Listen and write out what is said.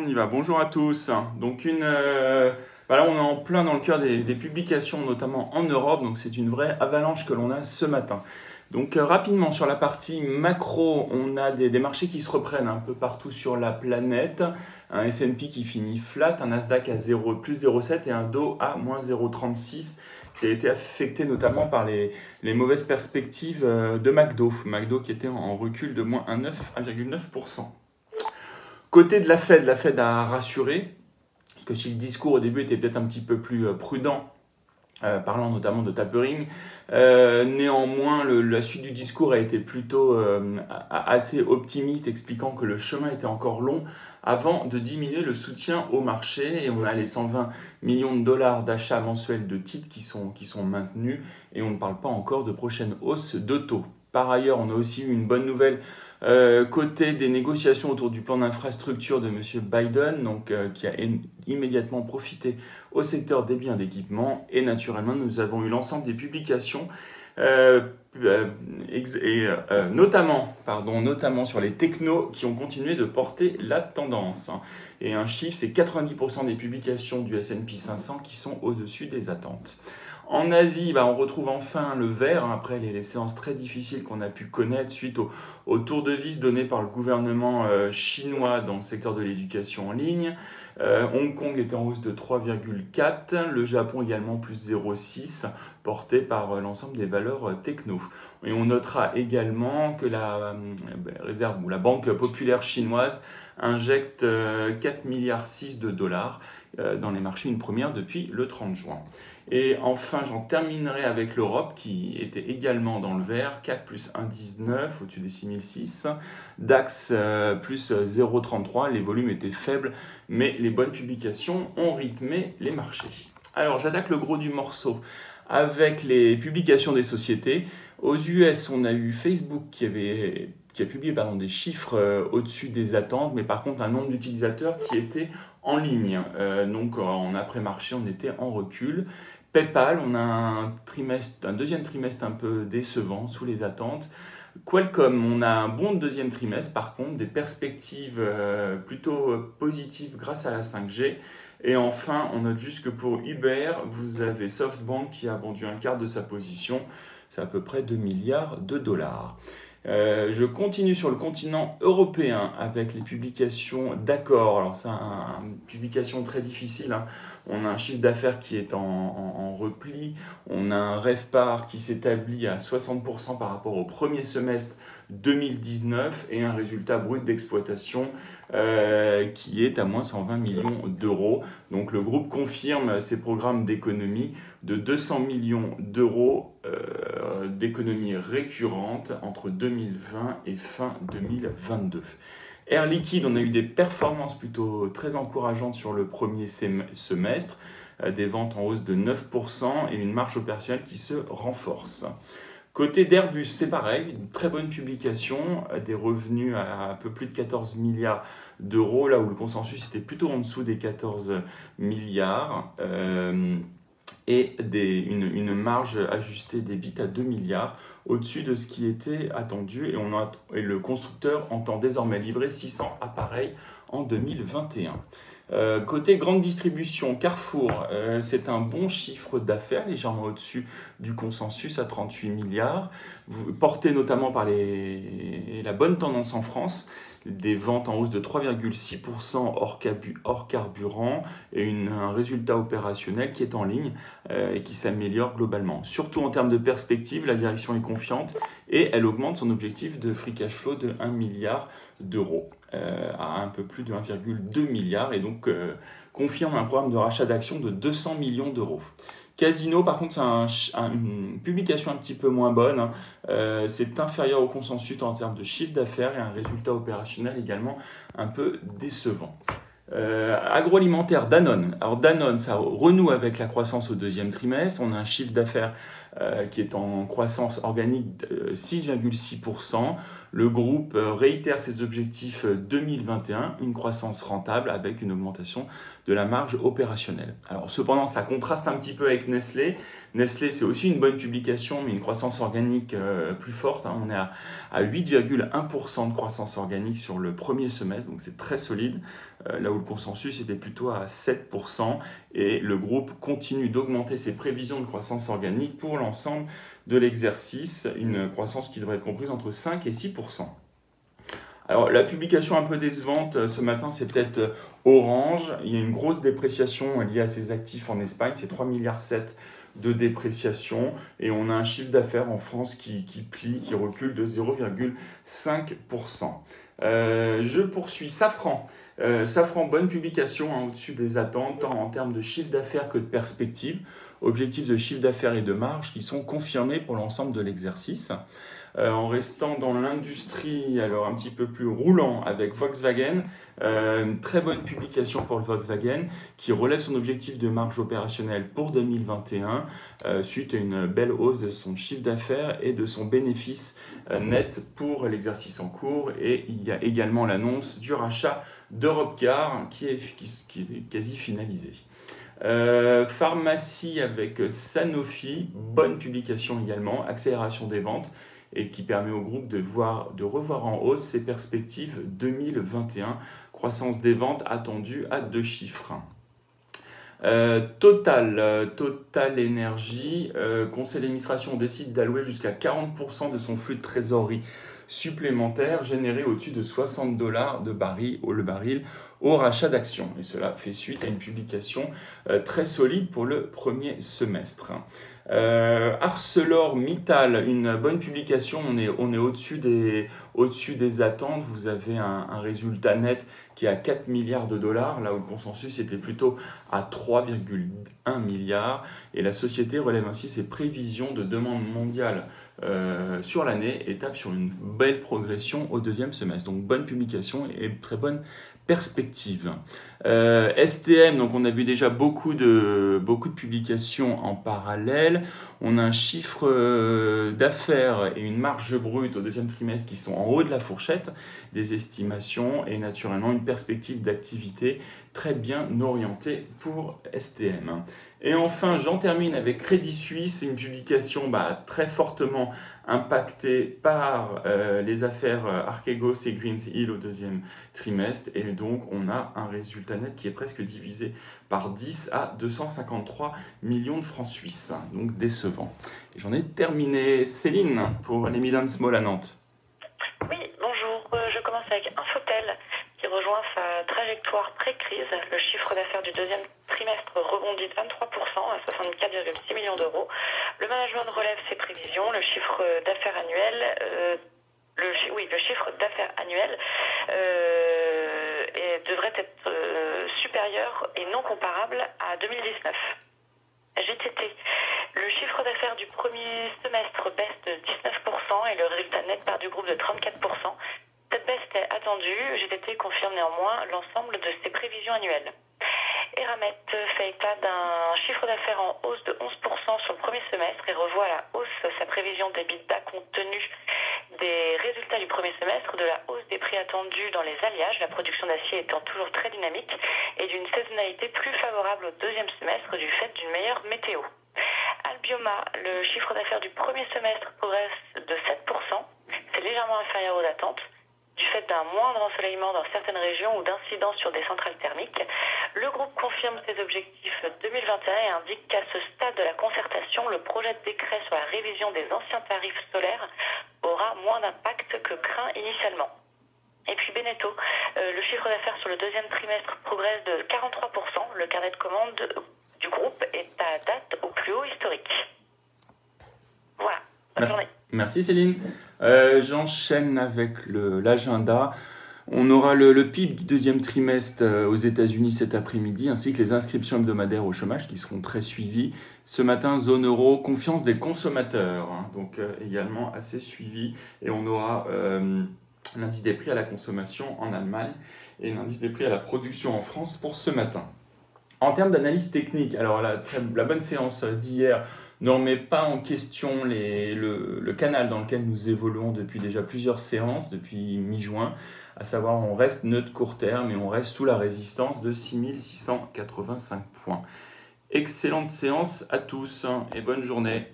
on y va. Bonjour à tous. Donc une, euh, voilà, on est en plein dans le cœur des, publications, notamment en Europe. Donc c'est une vraie avalanche que l'on a ce matin. Donc euh, rapidement sur la partie macro, on a des, marchés qui se reprennent un peu partout sur la planète. Un S&P qui finit flat, un Nasdaq à 0, plus 0,7 et un Dow à moins 0,36 qui a été affecté notamment par les, mauvaises perspectives euh, de McDo. McDo qui était en recul de moins 1,9%. Côté de la Fed, la Fed a rassuré, parce que si le discours au début était peut-être un petit peu plus euh, prudent, euh, parlant notamment de tapering. Euh, néanmoins, la suite du discours a été plutôt assez optimiste, expliquant que le chemin était encore long avant de diminuer le soutien au marché. Et on a les 120 millions de dollars d'achats mensuels de titres qui sont, qui sont maintenus. Et on ne parle pas encore de prochaine hausse de taux. Par ailleurs, on a aussi eu une bonne nouvelle euh, côté des négociations autour du plan d'infrastructure de M. Biden, euh, qui a immédiatement profité au secteur des biens d'équipement. Et naturellement, nous avons eu l'ensemble des publications. Euh, et notamment, notamment sur les technos qui ont continué de porter la tendance. Et un chiffre, c'est 90% des publications du S&P 500 qui sont au-dessus des attentes. En Asie, bah, on retrouve enfin le vert, hein, après les, séances très difficiles qu'on a pu connaître suite au, tour de vis donné par le gouvernement euh, chinois dans le secteur de l'éducation en ligne. Euh, Hong Kong était en hausse de 3,4, le Japon également plus 0,6, porté par euh, l'ensemble des valeurs techno. Et on notera également que la réserve ou la banque populaire chinoise injecte 4 milliards 6 de dollars dans les marchés, une première depuis le 30 juin. Et enfin, j'en terminerai avec l'Europe qui était également dans le vert, 4 plus 1,19 au-dessus des 6006. DAX euh, plus 0,33, les volumes étaient faibles, mais les bonnes publications ont rythmé les marchés. Alors j'attaque le gros du morceau avec les publications des sociétés. Aux US, on a eu Facebook qui avait qui a publié pardon, des chiffres euh, au-dessus des attentes, mais par contre un nombre d'utilisateurs qui était en ligne. Euh, donc en après-marché, on était en recul. PayPal, on a un, deuxième trimestre un peu décevant, sous les attentes. Qualcomm, on a un bon deuxième trimestre, par contre, des perspectives euh, plutôt positives grâce à la 5G. Et enfin, on note juste que pour Uber, vous avez SoftBank qui a vendu un quart de sa position, c'est à peu près 2 milliards de dollars. Euh, je continue sur le continent européen avec les publications d'accords. Alors c'est une publication très difficile. Hein. On a un chiffre d'affaires qui est en, repli. On a un REFPAR qui s'établit à 60% par rapport au premier semestre 2019 et un résultat brut d'exploitation euh, qui est à moins 120 millions d'euros. Donc le groupe confirme ses programmes d'économie de 200 millions d'euros euh, d'économie récurrente entre 2020 et fin 2022. Air Liquide, on a eu des performances plutôt très encourageantes sur le premier semestre, euh, des ventes en hausse de 9% et une marge opérationnelle qui se renforce. Côté d'Airbus, c'est pareil, une très bonne publication, euh, des revenus à un peu plus de 14 milliards d'euros, là où le consensus était plutôt en dessous des 14 milliards. Et une, marge ajustée des à 2 milliards, au-dessus de ce qui était attendu. Et, on et le constructeur entend désormais livrer 600 appareils en 2021. Euh, côté grande distribution, Carrefour, euh, c'est un bon chiffre d'affaires, légèrement au-dessus du consensus à 38 milliards, porté notamment par les, la bonne tendance en France, des ventes en hausse de 3,6% hors, hors, carburant et un résultat opérationnel qui est en ligne euh, et qui s'améliore globalement. Surtout en termes de perspective, la direction est confiante et elle augmente son objectif de free cash flow de 1 milliard d'euros. Euh, à un peu plus de 1,2 milliard et donc euh, confirme un programme de rachat d'actions de 200 millions d'euros. Casino, par contre, c'est une publication un petit peu moins bonne. Hein. Euh, c'est inférieur au consensus en termes de chiffre d'affaires et un résultat opérationnel également un peu décevant. agroalimentaire, Danone. Alors Danone, ça renoue avec la croissance au deuxième trimestre. On a un chiffre d'affaires euh, qui est en croissance organique de 6,6%. Le groupe euh, réitère ses objectifs 2021, une croissance rentable avec une augmentation de la marge opérationnelle. Alors cependant, ça contraste un petit peu avec Nestlé. Nestlé, c'est aussi une bonne publication, mais une croissance organique euh, plus forte. Hein. On est à, 8,1% de croissance organique sur le premier semestre, donc c'est très solide. Euh, là où le consensus était plutôt à 7%, et le groupe continue d'augmenter ses prévisions de croissance organique pour l'ensemble de l'exercice, une croissance qui devrait être comprise entre 5 et 6%. Alors la publication un peu décevante euh, ce matin, c'est peut-être euh, Orange. Il y a une grosse dépréciation liée à ses actifs en Espagne, c'est 3,7 milliards de dépréciation et on a un chiffre d'affaires en France qui, plie, qui recule de 0,5%. Euh, je poursuis Safran. Safran, bonne publication hein, au-dessus des attentes, tant en termes de chiffre d'affaires que de perspectives objectifs de chiffre d'affaires et de marge qui sont confirmés pour l'ensemble de l'exercice. Euh, en restant dans l'industrie, alors un petit peu plus roulant avec Volkswagen, euh, très bonne publication pour le Volkswagen qui relève son objectif de marge opérationnelle pour 2021 euh, suite à une belle hausse de son chiffre d'affaires et de son bénéfice net pour l'exercice en cours. Et il y a également l'annonce du rachat d'Europecar qui est, qui est quasi finalisé. Euh, pharmacie avec Sanofi, bonne publication également, accélération des ventes et qui permet au groupe de, voir, de revoir en hausse ses perspectives 2021, croissance des ventes attendue à deux chiffres. Euh, Total, euh, Total Energy, conseil d'administration décide d'allouer jusqu'à 40% de son flux de trésorerie supplémentaire généré au-dessus de 60 dollars de baril, le baril au rachat d'actions. Et cela fait suite à une publication euh, très solide pour le premier semestre. Euh, ArcelorMittal, une bonne publication, on est, on est au-dessus des, au des attentes. Vous avez un, résultat net qui est à 4 milliards de dollars, là où le consensus était plutôt à 3,1 milliards. Et la société relève ainsi ses prévisions de demande mondiale euh, sur l'année et tape sur une belle progression au deuxième semestre. Donc bonne publication et très bonne perspective. Euh, STM, donc on a vu déjà beaucoup de, publications en parallèle. On a un chiffre euh, d'affaires et une marge brute au deuxième trimestre qui sont en haut de la fourchette des estimations et naturellement une perspective d'activité très bien orientée pour STM. Et enfin, j'en termine avec Crédit Suisse, une publication bah, très fortement impactée par euh, les affaires Archegos et Greens Hill au deuxième trimestre. Et donc, on a un résultat net qui est presque divisé par 10 à 253 millions de francs suisses. Donc, décevant. J'en ai terminé. Céline, pour les Milan Small à Nantes. Oui, bonjour. Euh, je commence avec Infotel qui rejoint sa trajectoire pré-crise. Le chiffre d'affaires du deuxième trimestre rebondit de 23% à 64,6 millions d'euros. Le management relève ses prévisions. Le chiffre d'affaires annuel, euh, le, oui, le chiffre d'affaires annuel euh, devrait être euh, supérieur et non comparable à 2019. GTT. Le chiffre d'affaires du premier semestre baisse de 19% et le résultat net part du groupe de 34%. Cette baisse était attendue. GTT confirme néanmoins l'ensemble de ses prévisions annuelles. Eramet fait état d'un chiffre d'affaires en hausse de 11% sur le premier semestre et revoit à la hausse sa prévision d'EBITDA compte tenu des résultats du premier semestre, de la hausse des prix attendus dans les alliages, la production d'acier étant toujours très dynamique, et d'une saisonnalité plus favorable au deuxième semestre du fait d'une meilleure météo. Albioma, le chiffre d'affaires du premier semestre progresse de 7%, c'est légèrement inférieur aux attentes du fait d'un moindre ensoleillement dans certaines régions ou d'incidents sur des centrales thermiques. Le groupe confirme ses objectifs 2021 et indique qu'à ce stade de la concertation, le projet de décret sur la révision des anciens tarifs solaires aura moins d'impact que craint initialement. Et puis Beneteau, euh, le chiffre d'affaires sur le deuxième trimestre progresse de 43%. Le carnet de commandes du groupe est à date au plus haut historique. Voilà. Bonne journée. Merci Céline. Euh, j'enchaîne avec l'agenda. On aura le, PIB du deuxième trimestre euh, aux États-Unis cet après-midi, ainsi que les inscriptions hebdomadaires au chômage qui seront très suivies. Ce matin, zone euro, confiance des consommateurs, hein, donc euh, également assez suivi. Et on aura l'indice des prix à la consommation en Allemagne et l'indice des prix à la production en France pour ce matin. En termes d'analyse technique, alors la bonne séance d'hier ne remet pas en question le, le, canal dans lequel nous évoluons depuis déjà plusieurs séances, depuis mi-juin, à savoir on reste neutre court terme et on reste sous la résistance de 6685 points. Excellente séance à tous et bonne journée.